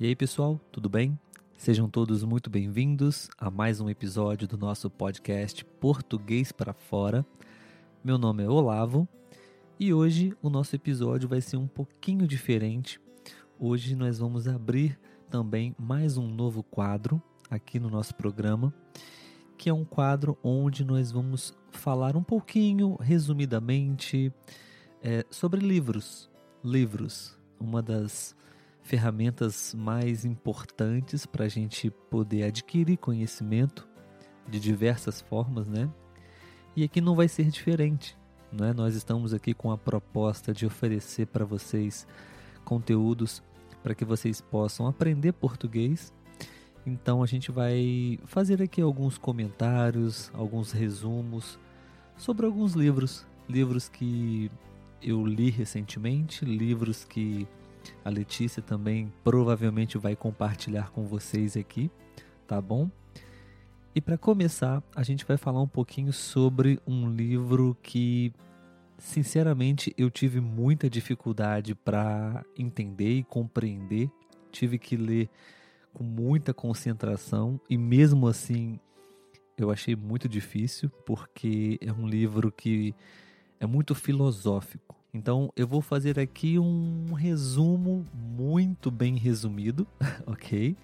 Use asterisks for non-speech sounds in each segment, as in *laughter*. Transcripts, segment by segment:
E aí, pessoal, tudo bem? Sejam todos muito bem-vindos a mais um episódio do nosso podcast Português para Fora. Meu nome é Olavo e hoje o nosso episódio vai ser um pouquinho diferente. Hoje nós vamos abrir também mais um novo quadro aqui no nosso programa, que é um quadro onde nós vamos falar um pouquinho, resumidamente, é, sobre livros. Livros, uma das ferramentas mais importantes para a gente poder adquirir conhecimento de diversas formas, né? E aqui não vai ser diferente, né? Nós estamos aqui com a proposta de oferecer para vocês conteúdos para que vocês possam aprender português. Então a gente vai fazer aqui alguns comentários, alguns resumos sobre alguns livros, livros que eu li recentemente, livros que a Letícia também provavelmente vai compartilhar com vocês aqui, tá bom? E para começar, a gente vai falar um pouquinho sobre um livro que, sinceramente, eu tive muita dificuldade para entender e compreender. Tive que ler com muita concentração e, mesmo assim, eu achei muito difícil, porque é um livro que é muito filosófico. Então eu vou fazer aqui um resumo muito bem resumido, *laughs* ok?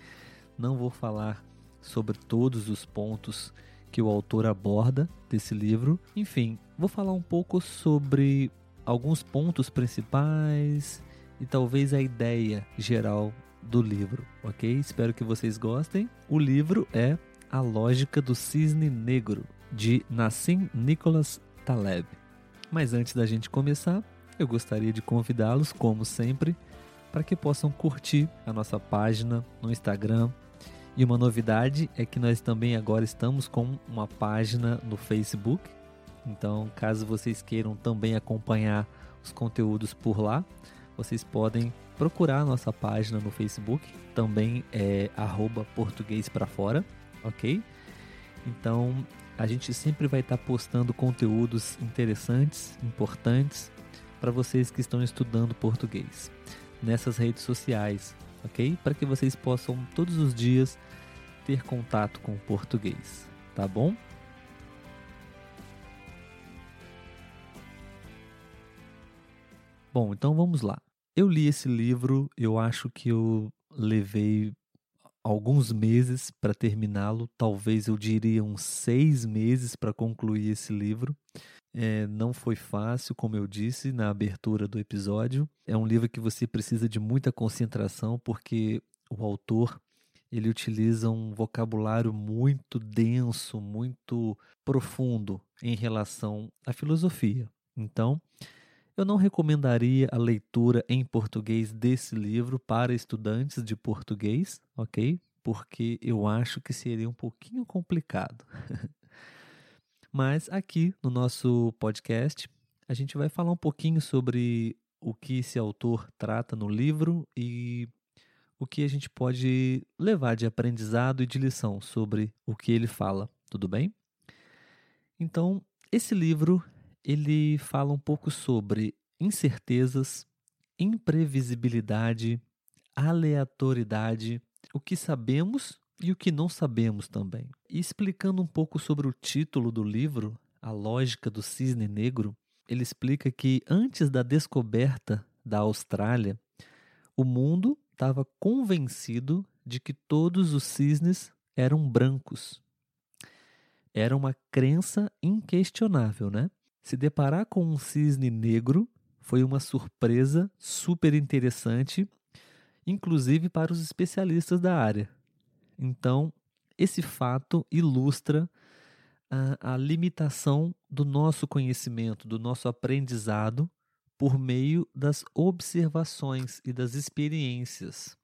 Não vou falar sobre todos os pontos que o autor aborda desse livro. Enfim, vou falar um pouco sobre alguns pontos principais e talvez a ideia geral do livro, ok? Espero que vocês gostem. O livro é A Lógica do Cisne Negro, de Nassim Nicholas Taleb. Mas antes da gente começar, eu gostaria de convidá-los, como sempre, para que possam curtir a nossa página no Instagram. E uma novidade é que nós também agora estamos com uma página no Facebook. Então, caso vocês queiram também acompanhar os conteúdos por lá, vocês podem procurar nossa página no Facebook, também é português para fora, ok? Então, a gente sempre vai estar postando conteúdos interessantes, importantes para vocês que estão estudando português nessas redes sociais, ok? Para que vocês possam todos os dias ter contato com o português, tá bom? Bom, então vamos lá. Eu li esse livro, eu acho que eu levei alguns meses para terminá-lo, talvez eu diria uns seis meses para concluir esse livro. É, não foi fácil, como eu disse na abertura do episódio. É um livro que você precisa de muita concentração, porque o autor ele utiliza um vocabulário muito denso, muito profundo em relação à filosofia. Então, eu não recomendaria a leitura em português desse livro para estudantes de português, ok? Porque eu acho que seria um pouquinho complicado. *laughs* Mas aqui no nosso podcast, a gente vai falar um pouquinho sobre o que esse autor trata no livro e o que a gente pode levar de aprendizado e de lição sobre o que ele fala, tudo bem? Então, esse livro ele fala um pouco sobre incertezas, imprevisibilidade, aleatoriedade, o que sabemos e o que não sabemos também. E explicando um pouco sobre o título do livro, A Lógica do Cisne Negro, ele explica que antes da descoberta da Austrália, o mundo estava convencido de que todos os cisnes eram brancos. Era uma crença inquestionável, né? Se deparar com um cisne negro foi uma surpresa super interessante, inclusive para os especialistas da área. Então, esse fato ilustra a, a limitação do nosso conhecimento, do nosso aprendizado por meio das observações e das experiências.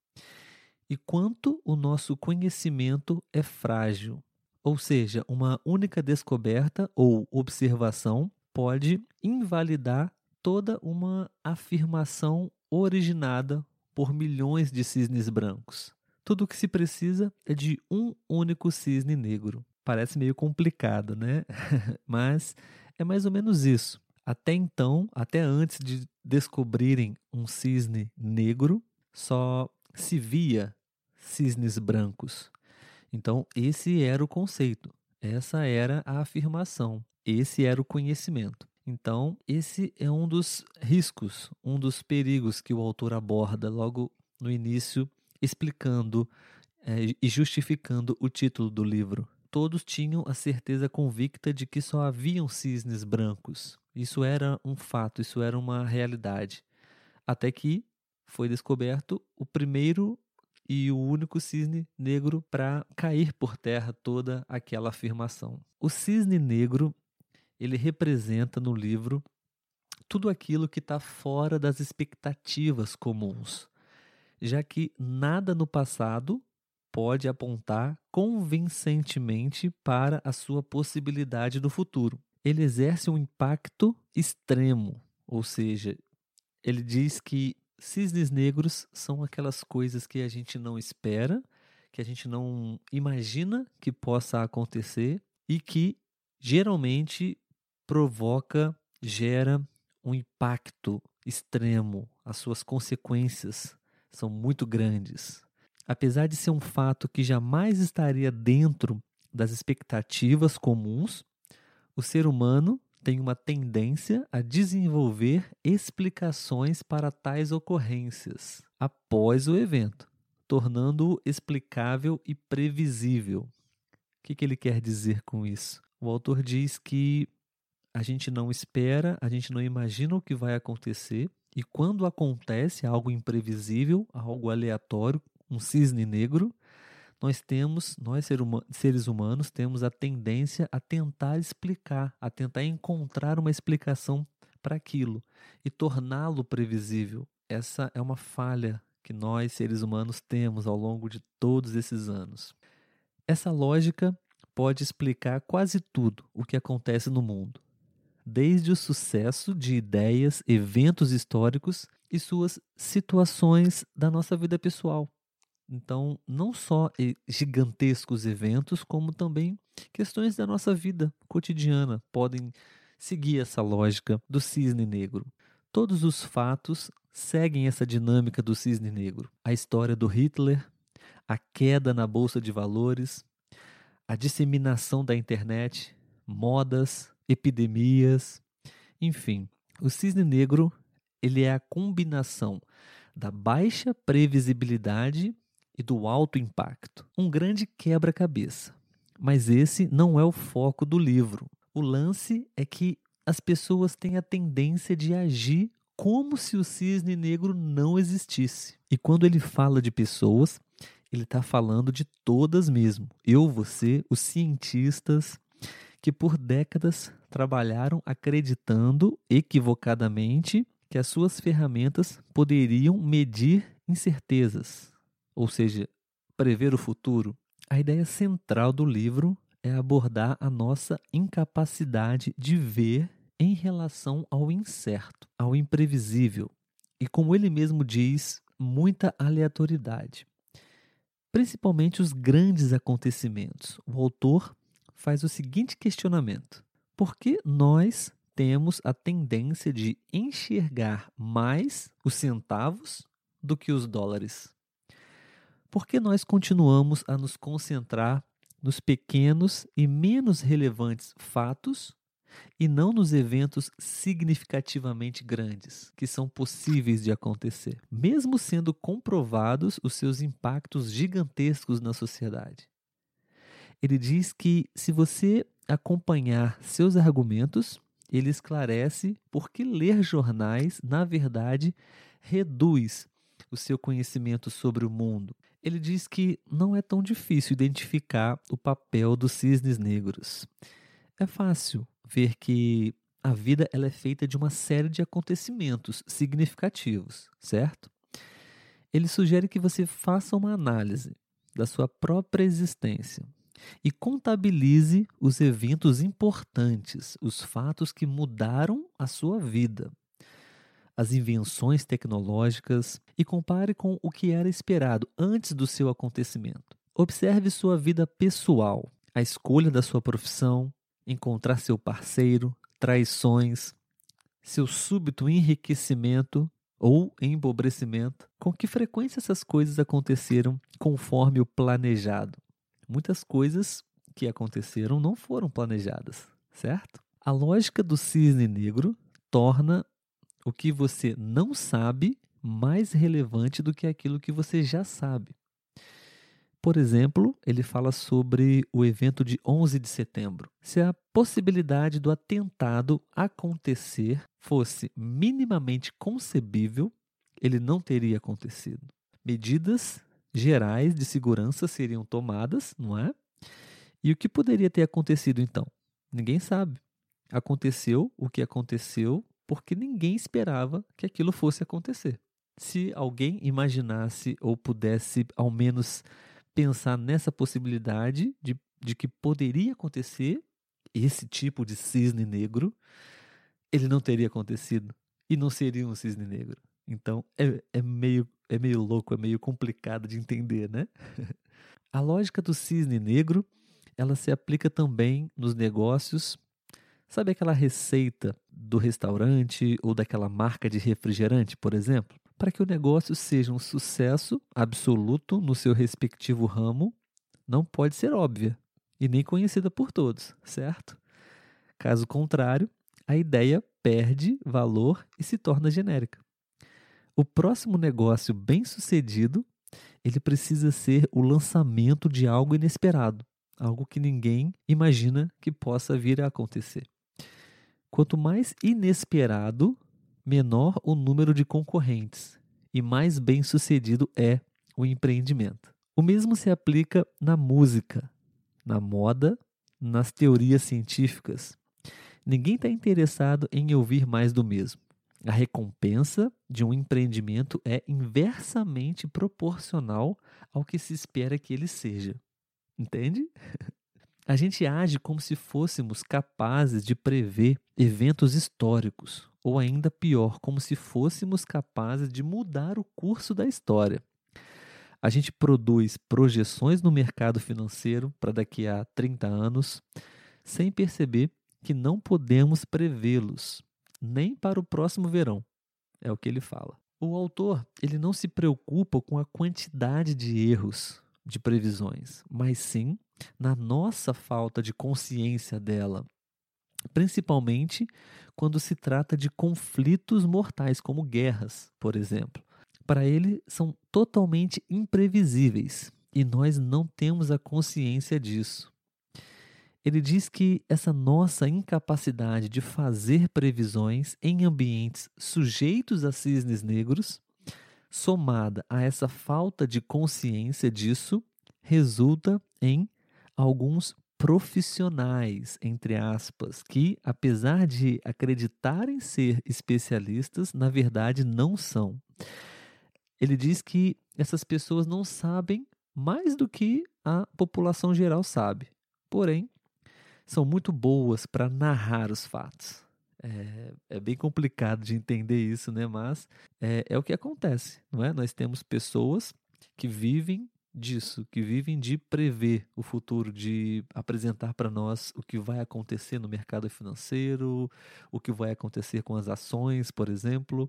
E quanto o nosso conhecimento é frágil, ou seja, uma única descoberta ou observação pode invalidar toda uma afirmação originada por milhões de cisnes brancos. Tudo o que se precisa é de um único cisne negro. Parece meio complicado, né? *laughs* Mas é mais ou menos isso. Até então, até antes de descobrirem um cisne negro, só se via cisnes brancos. Então, esse era o conceito, essa era a afirmação, esse era o conhecimento. Então, esse é um dos riscos, um dos perigos que o autor aborda logo no início, explicando é, e justificando o título do livro. Todos tinham a certeza convicta de que só haviam cisnes brancos. Isso era um fato, isso era uma realidade. Até que foi descoberto o primeiro e o único cisne negro para cair por terra toda aquela afirmação. O cisne negro ele representa no livro tudo aquilo que está fora das expectativas comuns, já que nada no passado pode apontar convincentemente para a sua possibilidade do futuro. Ele exerce um impacto extremo, ou seja, ele diz que cisnes negros são aquelas coisas que a gente não espera, que a gente não imagina que possa acontecer e que geralmente provoca, gera um impacto extremo, as suas consequências são muito grandes. Apesar de ser um fato que jamais estaria dentro das expectativas comuns, o ser humano tem uma tendência a desenvolver explicações para tais ocorrências após o evento, tornando-o explicável e previsível. O que, que ele quer dizer com isso? O autor diz que a gente não espera, a gente não imagina o que vai acontecer, e quando acontece algo imprevisível, algo aleatório, um cisne negro, nós temos, nós seres humanos, temos a tendência a tentar explicar, a tentar encontrar uma explicação para aquilo e torná-lo previsível. Essa é uma falha que nós, seres humanos, temos ao longo de todos esses anos. Essa lógica pode explicar quase tudo o que acontece no mundo desde o sucesso de ideias, eventos históricos e suas situações da nossa vida pessoal. Então, não só gigantescos eventos, como também questões da nossa vida cotidiana podem seguir essa lógica do cisne negro. Todos os fatos seguem essa dinâmica do cisne negro. A história do Hitler, a queda na bolsa de valores, a disseminação da internet, modas, epidemias, enfim. O cisne negro ele é a combinação da baixa previsibilidade e do alto impacto. Um grande quebra-cabeça. Mas esse não é o foco do livro. O lance é que as pessoas têm a tendência de agir como se o cisne negro não existisse. E quando ele fala de pessoas, ele está falando de todas mesmo. Eu, você, os cientistas, que por décadas trabalharam acreditando equivocadamente que as suas ferramentas poderiam medir incertezas, ou seja, prever o futuro. A ideia central do livro é abordar a nossa incapacidade de ver em relação ao incerto, ao imprevisível e, como ele mesmo diz, muita aleatoriedade. Principalmente os grandes acontecimentos. O autor faz o seguinte questionamento: por que nós temos a tendência de enxergar mais os centavos do que os dólares? Por que nós continuamos a nos concentrar nos pequenos e menos relevantes fatos e não nos eventos significativamente grandes que são possíveis de acontecer, mesmo sendo comprovados os seus impactos gigantescos na sociedade? Ele diz que se você acompanhar seus argumentos, ele esclarece por que ler jornais, na verdade, reduz o seu conhecimento sobre o mundo. Ele diz que não é tão difícil identificar o papel dos cisnes negros. É fácil ver que a vida ela é feita de uma série de acontecimentos significativos, certo? Ele sugere que você faça uma análise da sua própria existência e contabilize os eventos importantes, os fatos que mudaram a sua vida, as invenções tecnológicas e compare com o que era esperado antes do seu acontecimento. Observe sua vida pessoal, a escolha da sua profissão, encontrar seu parceiro, traições, seu súbito enriquecimento ou empobrecimento. Com que frequência essas coisas aconteceram conforme o planejado? Muitas coisas que aconteceram não foram planejadas, certo? A lógica do cisne negro torna o que você não sabe mais relevante do que aquilo que você já sabe. Por exemplo, ele fala sobre o evento de 11 de setembro. Se a possibilidade do atentado acontecer fosse minimamente concebível, ele não teria acontecido. Medidas gerais de segurança seriam tomadas, não é? E o que poderia ter acontecido então? Ninguém sabe. Aconteceu o que aconteceu porque ninguém esperava que aquilo fosse acontecer. Se alguém imaginasse ou pudesse ao menos pensar nessa possibilidade de, de que poderia acontecer esse tipo de cisne negro, ele não teria acontecido e não seria um cisne negro. Então é, é, meio, é meio louco, é meio complicado de entender, né? *laughs* A lógica do cisne negro ela se aplica também nos negócios. Sabe aquela receita do restaurante ou daquela marca de refrigerante, por exemplo? para que o negócio seja um sucesso absoluto no seu respectivo ramo, não pode ser óbvia e nem conhecida por todos, certo? Caso contrário, a ideia perde valor e se torna genérica. O próximo negócio bem-sucedido, ele precisa ser o lançamento de algo inesperado, algo que ninguém imagina que possa vir a acontecer. Quanto mais inesperado, menor o número de concorrentes e mais bem sucedido é o empreendimento. O mesmo se aplica na música, na moda, nas teorias científicas. Ninguém está interessado em ouvir mais do mesmo. A recompensa de um empreendimento é inversamente proporcional ao que se espera que ele seja. Entende? *laughs* A gente age como se fôssemos capazes de prever eventos históricos, ou ainda pior, como se fôssemos capazes de mudar o curso da história. A gente produz projeções no mercado financeiro para daqui a 30 anos, sem perceber que não podemos prevê-los, nem para o próximo verão. É o que ele fala. O autor, ele não se preocupa com a quantidade de erros de previsões, mas sim na nossa falta de consciência dela, principalmente quando se trata de conflitos mortais, como guerras, por exemplo. Para ele, são totalmente imprevisíveis e nós não temos a consciência disso. Ele diz que essa nossa incapacidade de fazer previsões em ambientes sujeitos a cisnes negros, somada a essa falta de consciência disso, resulta em alguns profissionais, entre aspas, que, apesar de acreditarem ser especialistas, na verdade não são. Ele diz que essas pessoas não sabem mais do que a população geral sabe. Porém, são muito boas para narrar os fatos. É, é, bem complicado de entender isso, né? Mas é, é o que acontece, não é? Nós temos pessoas que vivem disso, que vivem de prever o futuro, de apresentar para nós o que vai acontecer no mercado financeiro, o que vai acontecer com as ações, por exemplo.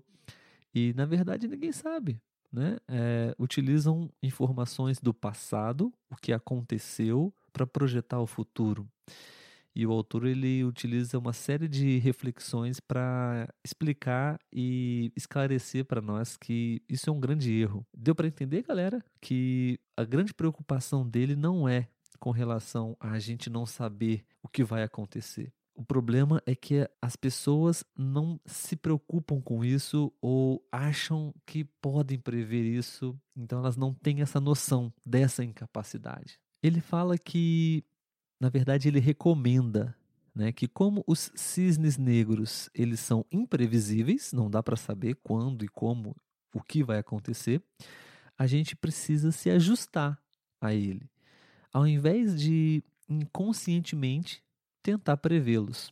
E na verdade ninguém sabe. Né? É, utilizam informações do passado, o que aconteceu, para projetar o futuro. E o autor ele utiliza uma série de reflexões para explicar e esclarecer para nós que isso é um grande erro. Deu para entender, galera, que a grande preocupação dele não é com relação a gente não saber o que vai acontecer. O problema é que as pessoas não se preocupam com isso ou acham que podem prever isso, então elas não têm essa noção dessa incapacidade. Ele fala que, na verdade, ele recomenda né, que como os cisnes negros eles são imprevisíveis, não dá para saber quando e como o que vai acontecer, a gente precisa se ajustar a ele, ao invés de inconscientemente tentar prevê-los.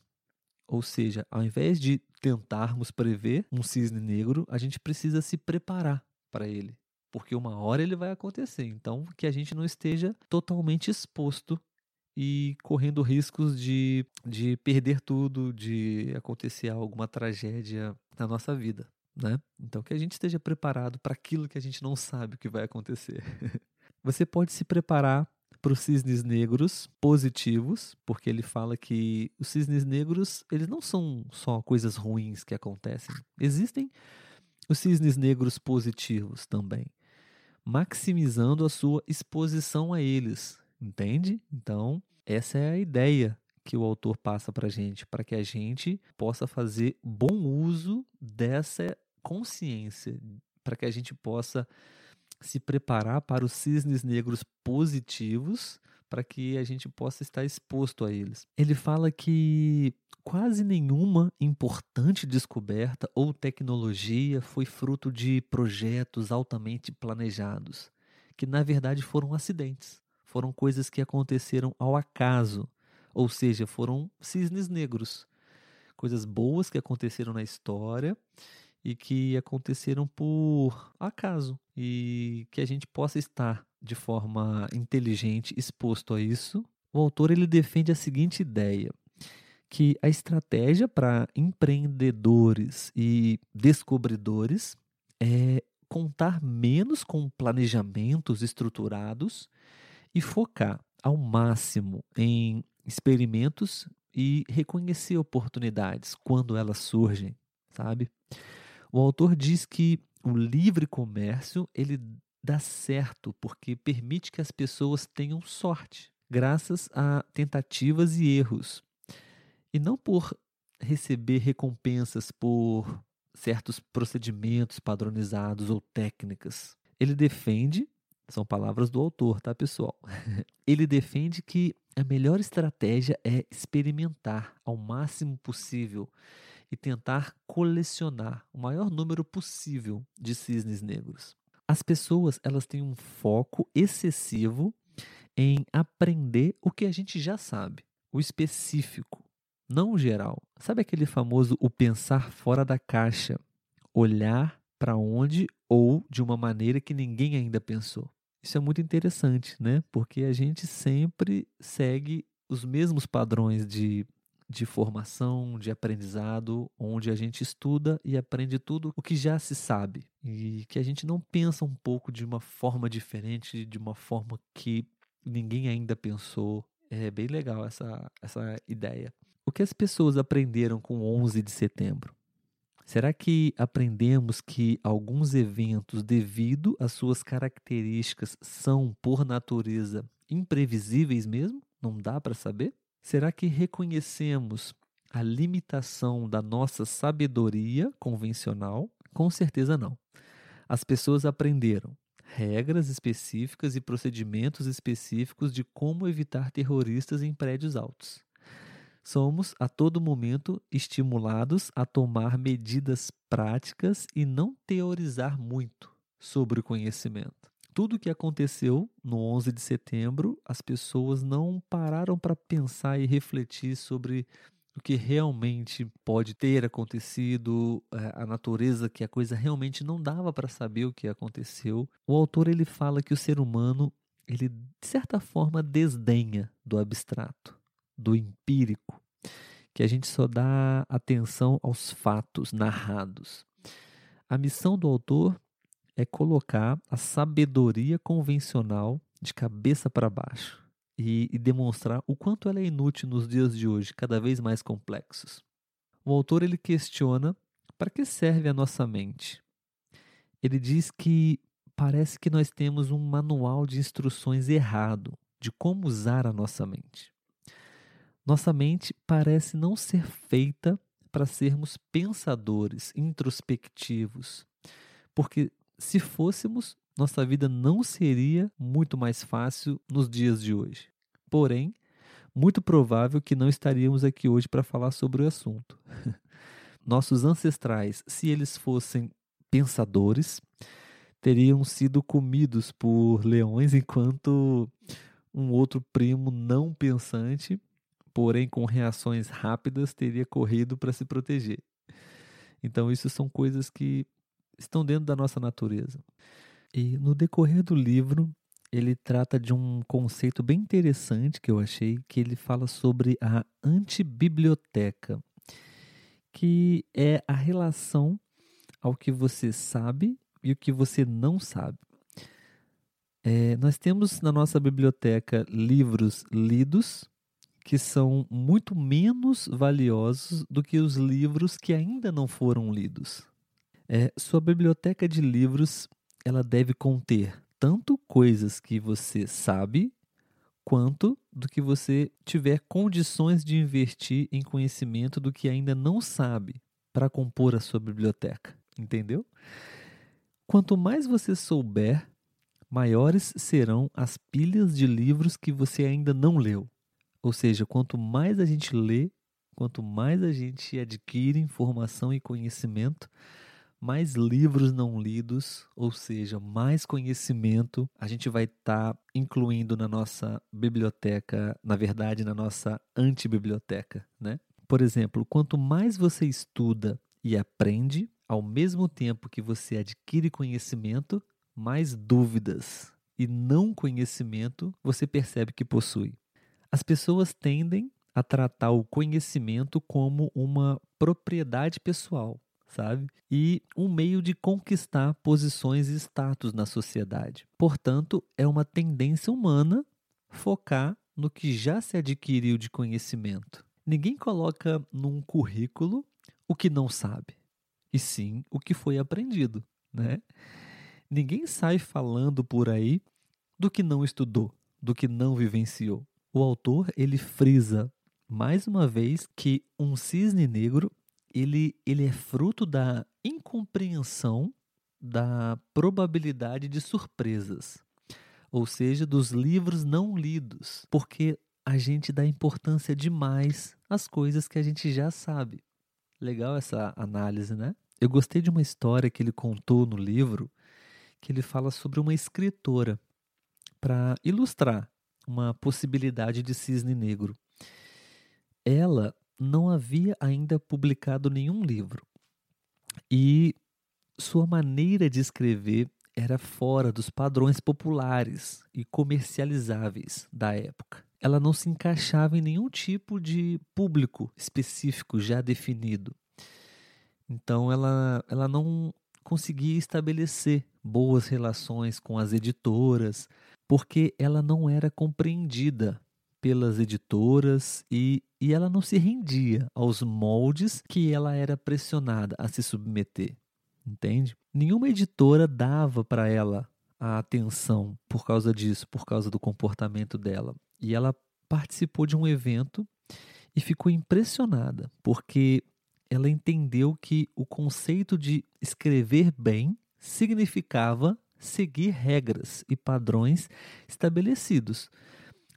Ou seja, ao invés de tentarmos prever um cisne negro, a gente precisa se preparar para ele, porque uma hora ele vai acontecer. Então, que a gente não esteja totalmente exposto e correndo riscos de, de perder tudo, de acontecer alguma tragédia na nossa vida. Né? Então, que a gente esteja preparado para aquilo que a gente não sabe o que vai acontecer. *laughs* Você pode se preparar para os cisnes negros positivos, porque ele fala que os cisnes negros, eles não são só coisas ruins que acontecem. Existem os cisnes negros positivos também, maximizando a sua exposição a eles, entende? Então, essa é a ideia que o autor passa para gente, para que a gente possa fazer bom uso dessa consciência, para que a gente possa se preparar para os cisnes negros positivos, para que a gente possa estar exposto a eles. Ele fala que quase nenhuma importante descoberta ou tecnologia foi fruto de projetos altamente planejados, que na verdade foram acidentes, foram coisas que aconteceram ao acaso, ou seja, foram cisnes negros, coisas boas que aconteceram na história e que aconteceram por acaso e que a gente possa estar de forma inteligente exposto a isso. O autor ele defende a seguinte ideia: que a estratégia para empreendedores e descobridores é contar menos com planejamentos estruturados e focar ao máximo em experimentos e reconhecer oportunidades quando elas surgem, sabe? O autor diz que o livre comércio ele dá certo porque permite que as pessoas tenham sorte, graças a tentativas e erros, e não por receber recompensas por certos procedimentos padronizados ou técnicas. Ele defende, são palavras do autor, tá, pessoal? *laughs* Ele defende que a melhor estratégia é experimentar ao máximo possível e tentar colecionar o maior número possível de cisnes negros. As pessoas elas têm um foco excessivo em aprender o que a gente já sabe, o específico, não o geral. Sabe aquele famoso o pensar fora da caixa, olhar para onde ou de uma maneira que ninguém ainda pensou. Isso é muito interessante, né? Porque a gente sempre segue os mesmos padrões de de formação, de aprendizado, onde a gente estuda e aprende tudo o que já se sabe e que a gente não pensa um pouco de uma forma diferente, de uma forma que ninguém ainda pensou. É bem legal essa, essa ideia. O que as pessoas aprenderam com 11 de setembro? Será que aprendemos que alguns eventos, devido às suas características, são, por natureza, imprevisíveis mesmo? Não dá para saber? Será que reconhecemos a limitação da nossa sabedoria convencional? Com certeza não. As pessoas aprenderam regras específicas e procedimentos específicos de como evitar terroristas em prédios altos. Somos a todo momento estimulados a tomar medidas práticas e não teorizar muito sobre o conhecimento tudo o que aconteceu no 11 de setembro, as pessoas não pararam para pensar e refletir sobre o que realmente pode ter acontecido, eh, a natureza que a coisa realmente não dava para saber o que aconteceu. O autor ele fala que o ser humano, ele de certa forma desdenha do abstrato, do empírico, que a gente só dá atenção aos fatos narrados. A missão do autor é colocar a sabedoria convencional de cabeça para baixo e, e, demonstrar o quanto ela é inútil nos dias de hoje, cada vez mais complexos. O autor ele questiona para que serve a nossa mente. Ele diz que parece que nós temos um manual de instruções errado de como usar a nossa mente. Nossa mente parece não ser feita para sermos pensadores, introspectivos. Porque se fôssemos, nossa vida não seria muito mais fácil nos dias de hoje. Porém, muito provável que não estaríamos aqui hoje para falar sobre o assunto. *laughs* Nossos ancestrais, se eles fossem pensadores, teriam sido comidos por leões, enquanto um outro primo não pensante porém com reações rápidas, teria corrido para se proteger. Então, isso são coisas que estão dentro da nossa natureza. E no decorrer do livro, ele trata de um conceito bem interessante que eu achei, que ele fala sobre a antibiblioteca, que é a relação ao que você sabe e o que você não sabe. É, nós temos na nossa biblioteca livros lidos que são muito menos valiosos do que os livros que ainda não foram lidos. É, sua biblioteca de livros ela deve conter tanto coisas que você sabe quanto do que você tiver condições de investir em conhecimento do que ainda não sabe para compor a sua biblioteca, entendeu? Quanto mais você souber, maiores serão as pilhas de livros que você ainda não leu. Ou seja, quanto mais a gente lê, quanto mais a gente adquire informação e conhecimento, mais livros não lidos, ou seja, mais conhecimento a gente vai estar tá incluindo na nossa biblioteca, na verdade, na nossa antibiblioteca, né? Por exemplo, quanto mais você estuda e aprende, ao mesmo tempo que você adquire conhecimento, mais dúvidas e não conhecimento você percebe que possui. As pessoas tendem a tratar o conhecimento como uma propriedade pessoal, sabe? E um meio de conquistar posições e status na sociedade. Portanto, é uma tendência humana focar no que já se adquiriu de conhecimento. Ninguém coloca num currículo o que não sabe, e sim o que foi aprendido, né? Ninguém sai falando por aí do que não estudou, do que não vivenciou. O autor ele frisa mais uma vez que um cisne negro ele, ele é fruto da incompreensão da probabilidade de surpresas, ou seja, dos livros não lidos, porque a gente dá importância demais às coisas que a gente já sabe. Legal essa análise, né? Eu gostei de uma história que ele contou no livro, que ele fala sobre uma escritora para ilustrar uma possibilidade de cisne negro. Ela não havia ainda publicado nenhum livro e sua maneira de escrever era fora dos padrões populares e comercializáveis da época. Ela não se encaixava em nenhum tipo de público específico já definido. Então ela, ela não conseguia estabelecer boas relações com as editoras, porque ela não era compreendida pelas editoras e, e ela não se rendia aos moldes que ela era pressionada a se submeter. Entende? Nenhuma editora dava para ela a atenção por causa disso, por causa do comportamento dela. E ela participou de um evento e ficou impressionada, porque ela entendeu que o conceito de escrever bem significava seguir regras e padrões estabelecidos,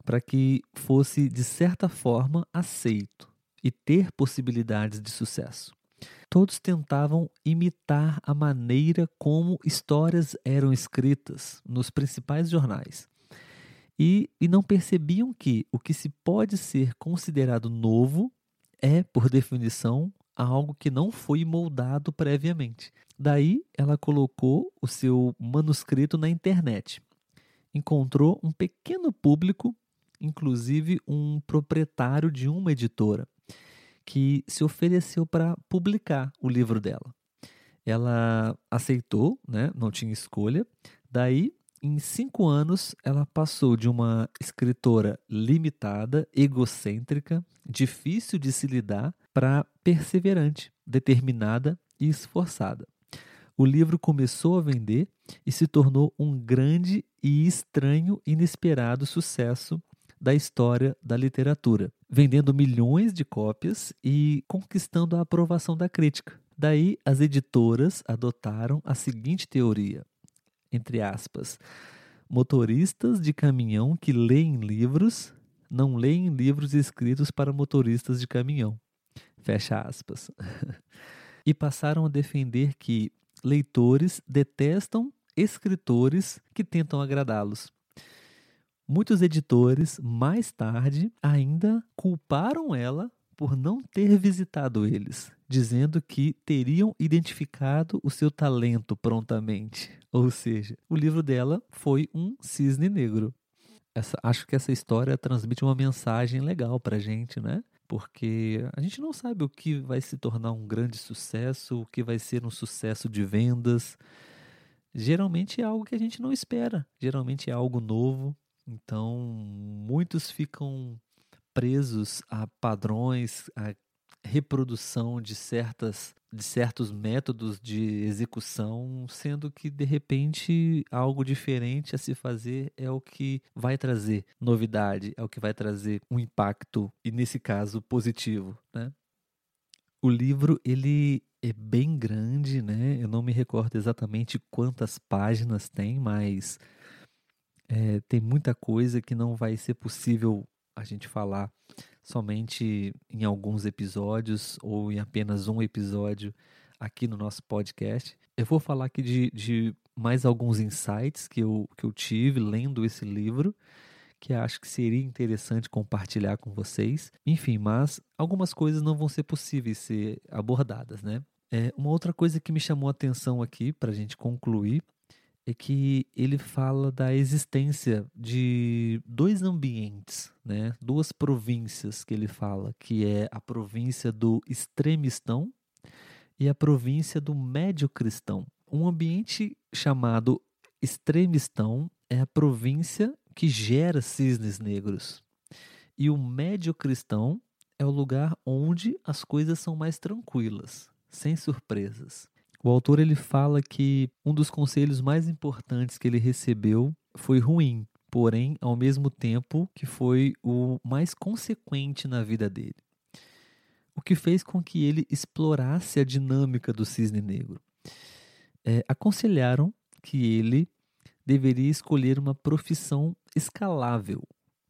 para que fosse, de certa forma, aceito e ter possibilidades de sucesso. Todos tentavam imitar a maneira como histórias eram escritas nos principais jornais. E, e não percebiam que o que se pode ser considerado novo é, por definição, algo que não foi moldado previamente. Daí ela colocou o seu manuscrito na internet. Encontrou um pequeno público, inclusive um proprietário de uma editora, que se ofereceu para publicar o livro dela. Ela aceitou, né? não tinha escolha. Daí, em cinco anos, ela passou de uma escritora limitada, egocêntrica, difícil de se lidar, para perseverante, determinada e esforçada. O livro começou a vender e se tornou um grande e estranho, inesperado sucesso da história da literatura. vendendo milhões de cópias e conquistando a aprovação da crítica. Daí, as editoras adotaram a seguinte teoria, entre aspas, motoristas de caminhão que leem livros não leem livros escritos para motoristas de caminhão. Fecha aspas. *laughs* e passaram a defender que leitores detestam escritores que tentam agradá-los. Muitos editores, mais tarde, ainda culparam ela por não ter visitado eles, dizendo que teriam identificado o seu talento prontamente. Ou seja, o livro dela foi um cisne negro. Essa, acho que essa história transmite uma mensagem legal para gente, né? Porque a gente não sabe o que vai se tornar um grande sucesso, o que vai ser um sucesso de vendas. Geralmente é algo que a gente não espera, geralmente é algo novo. Então, muitos ficam presos a padrões, a reprodução de certas de certos métodos de execução, sendo que de repente algo diferente a se fazer é o que vai trazer novidade, é o que vai trazer um impacto e nesse caso positivo, né? O livro ele é bem grande, né? Eu não me recordo exatamente quantas páginas tem, mas é, tem muita coisa que não vai ser possível a gente falar somente em alguns episódios ou em apenas um episódio aqui no nosso podcast. Eu vou falar aqui de, de mais alguns insights que eu, que eu tive lendo esse livro, que acho que seria interessante compartilhar com vocês. Enfim, mas algumas coisas não vão ser possíveis ser abordadas, né? É, uma outra coisa que me chamou a atenção aqui, para a gente concluir, é que ele fala da existência de dois ambientes, né? duas províncias que ele fala, que é a província do extremistão e a província do médio cristão. Um ambiente chamado extremistão é a província que gera cisnes negros. E o médio cristão é o lugar onde as coisas são mais tranquilas, sem surpresas. O autor ele fala que um dos conselhos mais importantes que ele recebeu foi ruim, porém, ao mesmo tempo, que foi o mais consequente na vida dele. O que fez com que ele explorasse a dinâmica do cisne negro. É, aconselharam que ele deveria escolher uma profissão escalável,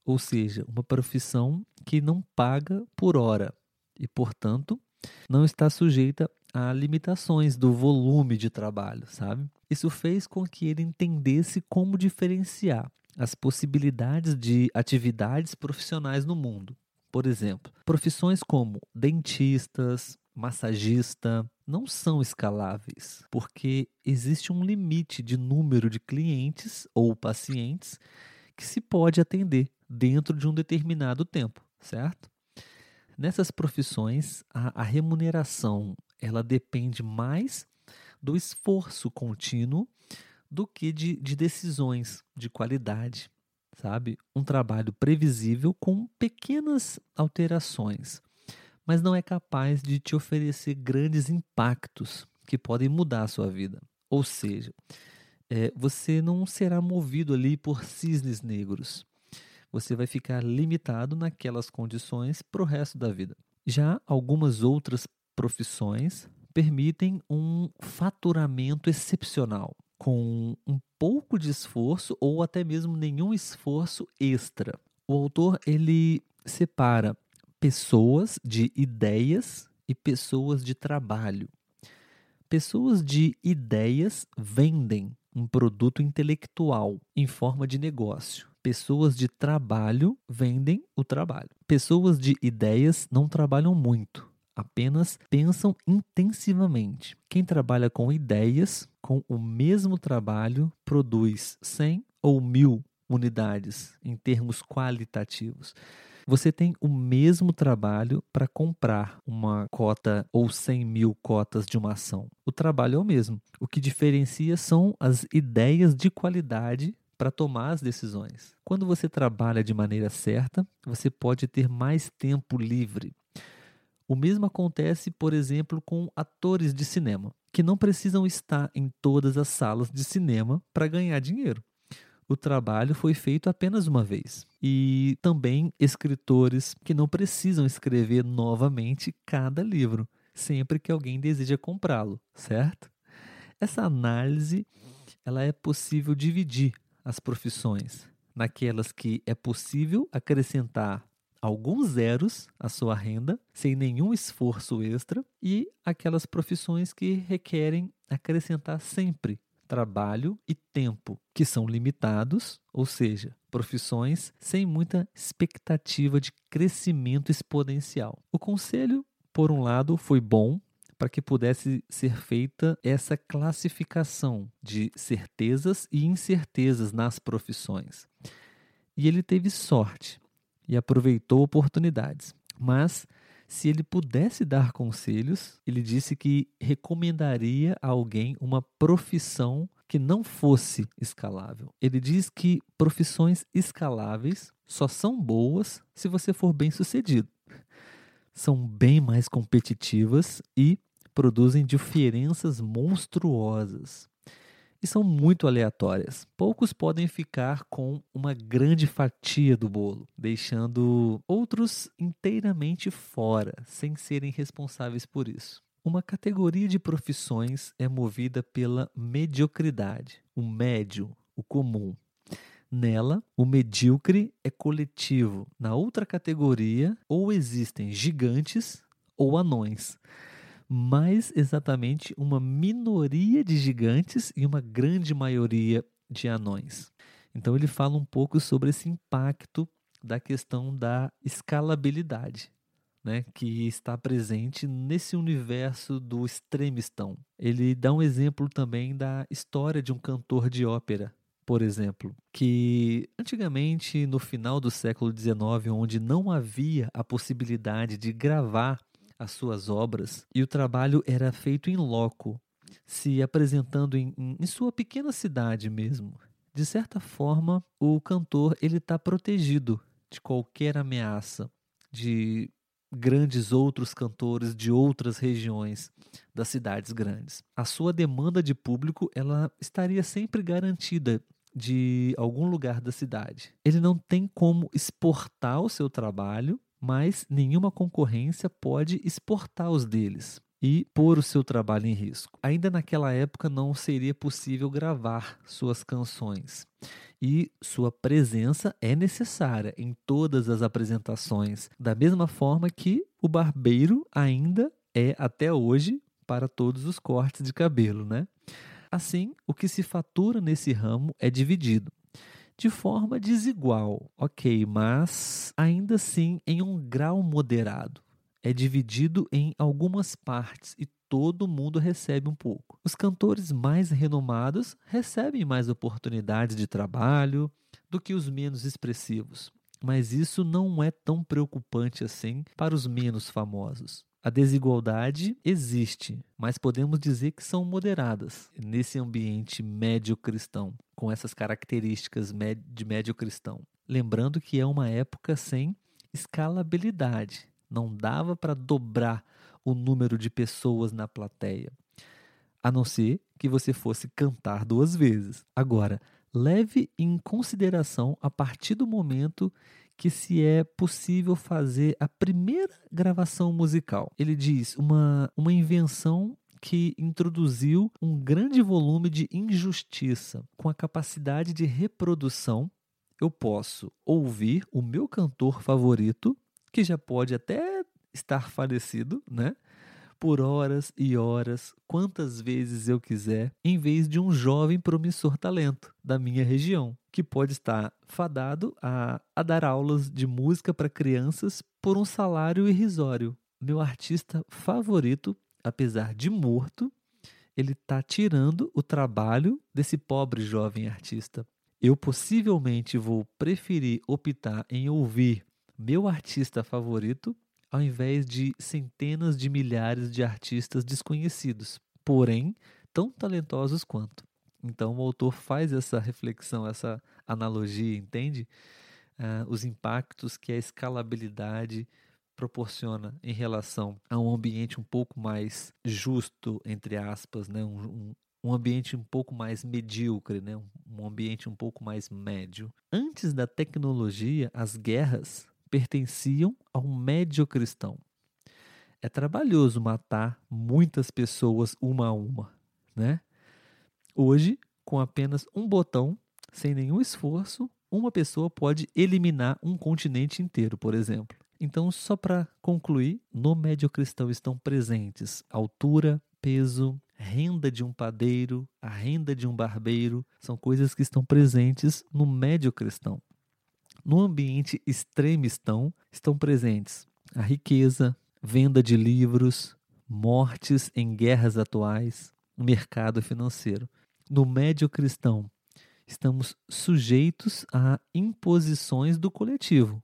ou seja, uma profissão que não paga por hora e, portanto, não está sujeita a limitações do volume de trabalho, sabe? Isso fez com que ele entendesse como diferenciar as possibilidades de atividades profissionais no mundo. Por exemplo, profissões como dentistas, massagista não são escaláveis, porque existe um limite de número de clientes ou pacientes que se pode atender dentro de um determinado tempo, certo? Nessas profissões, a, a remuneração ela depende mais do esforço contínuo do que de, de decisões de qualidade, sabe? Um trabalho previsível com pequenas alterações, mas não é capaz de te oferecer grandes impactos que podem mudar a sua vida. Ou seja, é, você não será movido ali por cisnes negros. Você vai ficar limitado naquelas condições para o resto da vida. Já algumas outras profissões permitem um faturamento excepcional, com um pouco de esforço ou até mesmo nenhum esforço extra. O autor ele separa pessoas de ideias e pessoas de trabalho. Pessoas de ideias vendem um produto intelectual em forma de negócio. Pessoas de trabalho vendem o trabalho. Pessoas de ideias não trabalham muito, apenas pensam intensivamente. Quem trabalha com ideias, com o mesmo trabalho, produz 100 ou 1000 unidades em termos qualitativos. Você tem o mesmo trabalho para comprar uma cota ou 100 mil cotas de uma ação. O trabalho é o mesmo. O que diferencia são as ideias de qualidade para tomar as decisões. Quando você trabalha de maneira certa, você pode ter mais tempo livre. O mesmo acontece, por exemplo, com atores de cinema, que não precisam estar em todas as salas de cinema para ganhar dinheiro. o trabalho foi feito apenas uma vez. E também escritores que não precisam escrever novamente cada livro, sempre que alguém deseja comprá-lo, certo? Essa análise ela é possível dividir as profissões naquelas que é possível acrescentar alguns zeros à sua renda sem nenhum esforço extra e aquelas profissões que requerem acrescentar sempre trabalho e tempo, que são limitados, ou seja, profissões sem muita expectativa de crescimento exponencial. O conselho, por um lado, foi bom para que pudesse ser feita essa classificação de certezas e incertezas nas profissões. E ele teve sorte e aproveitou oportunidades. Mas se ele pudesse dar conselhos, ele disse que recomendaria a alguém uma profissão que não fosse escalável. Ele diz que profissões escaláveis só são boas se você for bem sucedido. São bem mais competitivas e produzem diferenças monstruosas e são muito aleatórias. Poucos podem ficar com uma grande fatia do bolo, deixando outros inteiramente fora, sem serem responsáveis por isso. Uma categoria de profissões é movida pela mediocridade, o médio, o comum. Nela, o medíocre é coletivo. Na outra categoria, ou existem gigantes ou anões mais exatamente uma minoria de gigantes e uma grande maioria de anões. Então ele fala um pouco sobre esse impacto da questão da escalabilidade, né, que está presente nesse universo do extremistão. Ele dá um exemplo também da história de um cantor de ópera, por exemplo, que antigamente, no final do século XIX, onde não havia a possibilidade de gravar as suas obras e o trabalho era feito em loco, se apresentando em, em sua pequena cidade mesmo. De certa forma, o cantor ele está protegido de qualquer ameaça de grandes outros cantores de outras regiões das cidades grandes. A sua demanda de público ela estaria sempre garantida de algum lugar da cidade. Ele não tem como exportar o seu trabalho mas nenhuma concorrência pode exportar os deles e pôr o seu trabalho em risco. Ainda naquela época não seria possível gravar suas canções. E sua presença é necessária em todas as apresentações, da mesma forma que o barbeiro ainda é até hoje para todos os cortes de cabelo, né? Assim, o que se fatura nesse ramo é dividido de forma desigual, ok, mas ainda assim em um grau moderado. É dividido em algumas partes e todo mundo recebe um pouco. Os cantores mais renomados recebem mais oportunidades de trabalho do que os menos expressivos, mas isso não é tão preocupante assim para os menos famosos. A desigualdade existe, mas podemos dizer que são moderadas nesse ambiente médio cristão, com essas características de médio cristão. Lembrando que é uma época sem escalabilidade, não dava para dobrar o número de pessoas na plateia, a não ser que você fosse cantar duas vezes. Agora, leve em consideração a partir do momento que se é possível fazer a primeira gravação musical. Ele diz uma, uma invenção que introduziu um grande volume de injustiça com a capacidade de reprodução. Eu posso ouvir o meu cantor favorito, que já pode até estar falecido, né? Por horas e horas, quantas vezes eu quiser, em vez de um jovem promissor talento da minha região, que pode estar fadado a, a dar aulas de música para crianças por um salário irrisório. Meu artista favorito, apesar de morto, ele está tirando o trabalho desse pobre jovem artista. Eu possivelmente vou preferir optar em ouvir meu artista favorito ao invés de centenas de milhares de artistas desconhecidos, porém tão talentosos quanto. Então o autor faz essa reflexão, essa analogia, entende? Uh, os impactos que a escalabilidade proporciona em relação a um ambiente um pouco mais justo, entre aspas, né? um, um, um ambiente um pouco mais medíocre, né? um ambiente um pouco mais médio. Antes da tecnologia, as guerras pertenciam ao médio cristão. É trabalhoso matar muitas pessoas uma a uma, né? Hoje, com apenas um botão, sem nenhum esforço, uma pessoa pode eliminar um continente inteiro, por exemplo. Então, só para concluir, no médio cristão estão presentes altura, peso, renda de um padeiro, a renda de um barbeiro, são coisas que estão presentes no médio cristão. No ambiente extremistão estão presentes a riqueza, venda de livros, mortes em guerras atuais, o mercado financeiro. No médio cristão, estamos sujeitos a imposições do coletivo,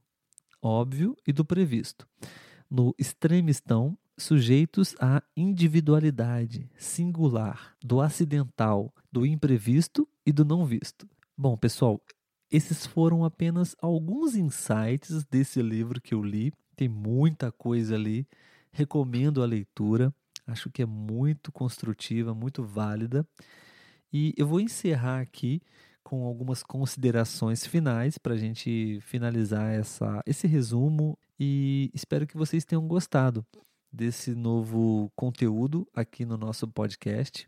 óbvio e do previsto. No extremistão, sujeitos à individualidade singular, do acidental, do imprevisto e do não visto. Bom, pessoal, esses foram apenas alguns insights desse livro que eu li. Tem muita coisa ali. Recomendo a leitura. Acho que é muito construtiva, muito válida. E eu vou encerrar aqui com algumas considerações finais para a gente finalizar essa, esse resumo e espero que vocês tenham gostado desse novo conteúdo aqui no nosso podcast.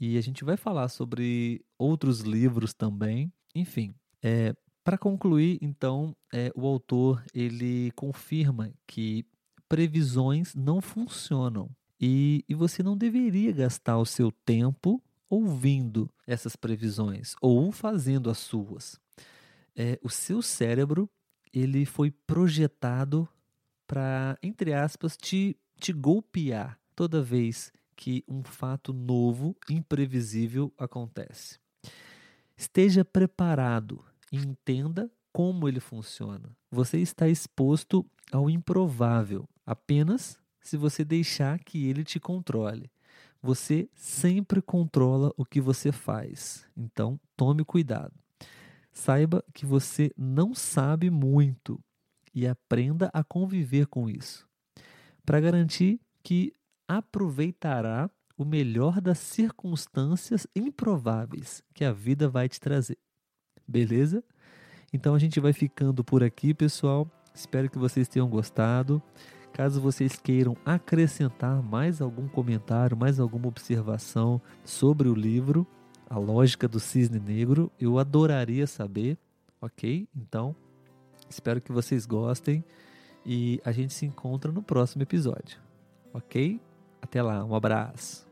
E a gente vai falar sobre outros livros também. Enfim, é, para concluir, então, é, o autor ele confirma que previsões não funcionam e, e você não deveria gastar o seu tempo ouvindo essas previsões ou fazendo as suas. É, o seu cérebro ele foi projetado para, entre aspas, te te golpear toda vez que um fato novo, imprevisível acontece. Esteja preparado entenda como ele funciona. Você está exposto ao improvável apenas se você deixar que ele te controle. Você sempre controla o que você faz, então tome cuidado. Saiba que você não sabe muito e aprenda a conviver com isso para garantir que aproveitará o melhor das circunstâncias improváveis que a vida vai te trazer. Beleza? Então a gente vai ficando por aqui, pessoal. Espero que vocês tenham gostado. Caso vocês queiram acrescentar mais algum comentário, mais alguma observação sobre o livro, A Lógica do Cisne Negro, eu adoraria saber, ok? Então, espero que vocês gostem. E a gente se encontra no próximo episódio. Ok? Até lá, um abraço.